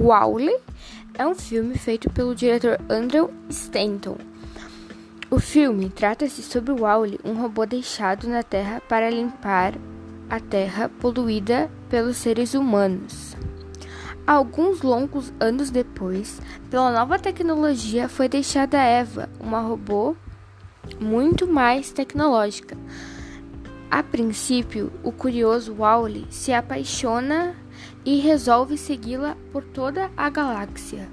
Wally é um filme feito pelo diretor Andrew Stanton. O filme trata-se sobre Wally, um robô deixado na Terra para limpar a Terra poluída pelos seres humanos. Alguns longos anos depois, pela nova tecnologia, foi deixada Eva, uma robô muito mais tecnológica. A princípio, o curioso Wally se apaixona e resolve segui-la por toda a galáxia.